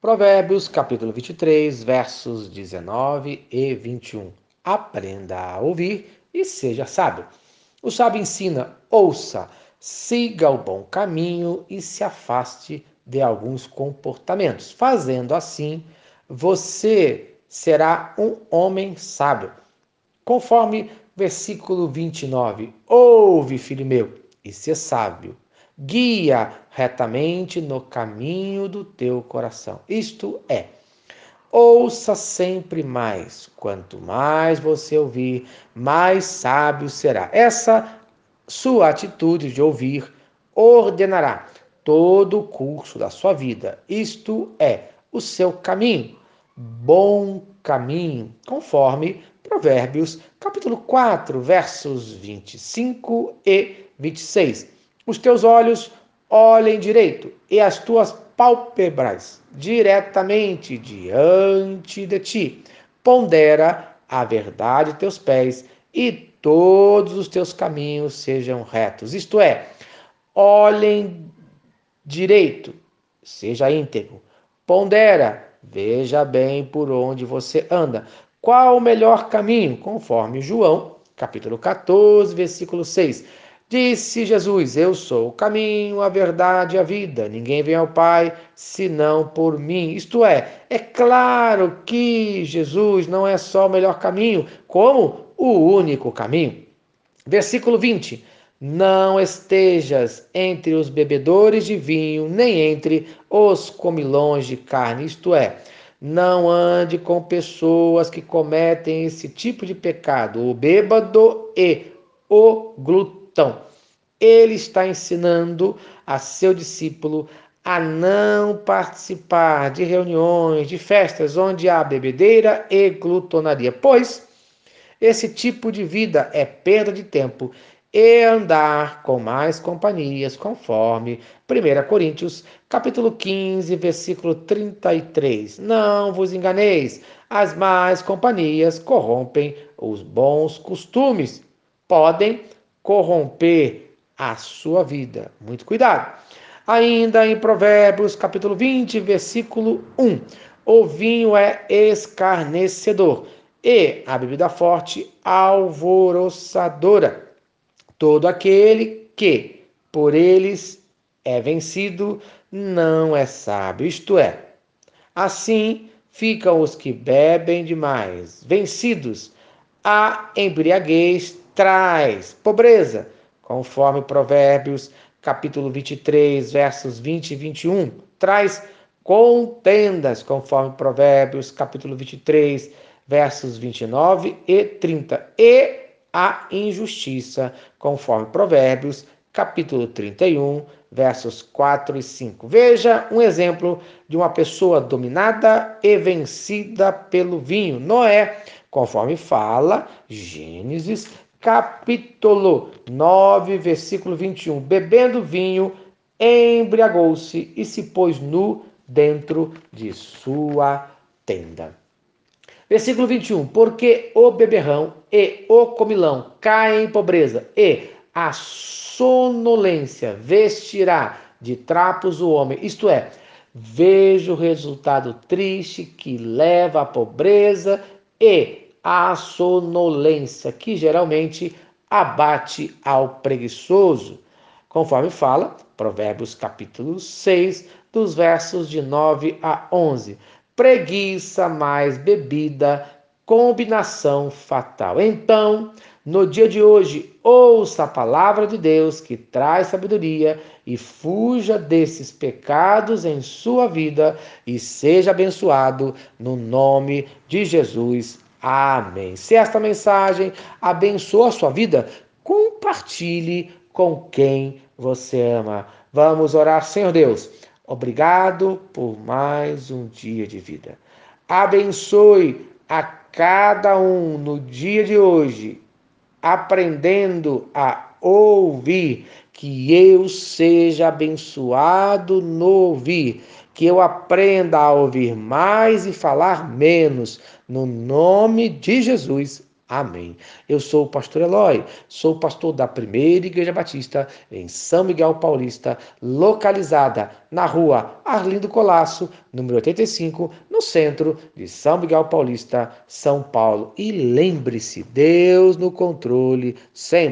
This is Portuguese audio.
Provérbios, capítulo 23, versos 19 e 21. Aprenda a ouvir e seja sábio. O sábio ensina, ouça, siga o bom caminho e se afaste de alguns comportamentos. Fazendo assim, você será um homem sábio. Conforme versículo 29. Ouve, filho meu, e se sábio guia retamente no caminho do teu coração. Isto é, ouça sempre mais. Quanto mais você ouvir, mais sábio será. Essa sua atitude de ouvir ordenará todo o curso da sua vida. Isto é, o seu caminho, bom caminho, conforme Provérbios, capítulo 4, versos 25 e 26 os teus olhos olhem direito e as tuas pálpebras diretamente diante de ti. Pondera a verdade teus pés e todos os teus caminhos sejam retos. Isto é, olhem direito, seja íntegro. Pondera, veja bem por onde você anda. Qual o melhor caminho? Conforme João, capítulo 14, versículo 6 Disse Jesus: Eu sou o caminho, a verdade e a vida. Ninguém vem ao Pai senão por mim. Isto é, é claro que Jesus não é só o melhor caminho, como o único caminho. Versículo 20: Não estejas entre os bebedores de vinho, nem entre os comilões de carne. Isto é, não ande com pessoas que cometem esse tipo de pecado, o bêbado e o glutão então, ele está ensinando a seu discípulo a não participar de reuniões, de festas onde há bebedeira e glutonaria, pois esse tipo de vida é perda de tempo e andar com mais companhias, conforme 1 Coríntios, capítulo 15, versículo 33. Não vos enganeis, as más companhias corrompem os bons costumes. Podem corromper a sua vida. Muito cuidado. Ainda em Provérbios, capítulo 20, versículo 1. O vinho é escarnecedor e a bebida forte alvoroçadora. Todo aquele que por eles é vencido não é sábio. Isto é, assim ficam os que bebem demais, vencidos. A embriaguez traz pobreza, conforme Provérbios, capítulo 23, versos 20 e 21, traz contendas, conforme Provérbios, capítulo 23, versos 29 e 30, e a injustiça, conforme Provérbios, capítulo 31, versos 4 e 5. Veja um exemplo de uma pessoa dominada e vencida pelo vinho. Noé, conforme fala Gênesis capítulo 9, versículo 21. Bebendo vinho, embriagou-se e se pôs nu dentro de sua tenda. Versículo 21. Porque o beberrão e o comilão caem em pobreza, e a sonolência vestirá de trapos o homem, isto é, veja o resultado triste que leva à pobreza e a sonolência, que geralmente abate ao preguiçoso, conforme fala Provérbios capítulo 6, dos versos de 9 a 11. Preguiça mais bebida, combinação fatal. Então, no dia de hoje, ouça a palavra de Deus que traz sabedoria e fuja desses pecados em sua vida e seja abençoado no nome de Jesus. Amém. Se esta mensagem abençoa a sua vida, compartilhe com quem você ama. Vamos orar, Senhor Deus. Obrigado por mais um dia de vida. Abençoe a cada um no dia de hoje, aprendendo a ouvir, que eu seja abençoado no ouvir que eu aprenda a ouvir mais e falar menos, no nome de Jesus. Amém. Eu sou o pastor Eloy, sou pastor da Primeira Igreja Batista em São Miguel Paulista, localizada na rua Arlindo Colasso, número 85, no centro de São Miguel Paulista, São Paulo. E lembre-se, Deus no controle sempre.